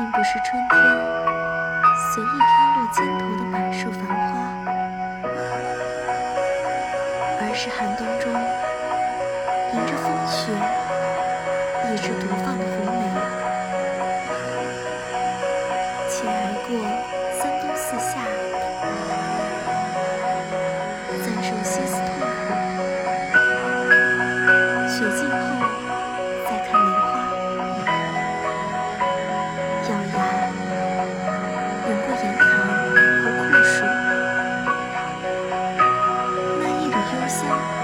并不是春天随意飘落肩头的满树繁花而是寒冬中迎着风雪一直独 one.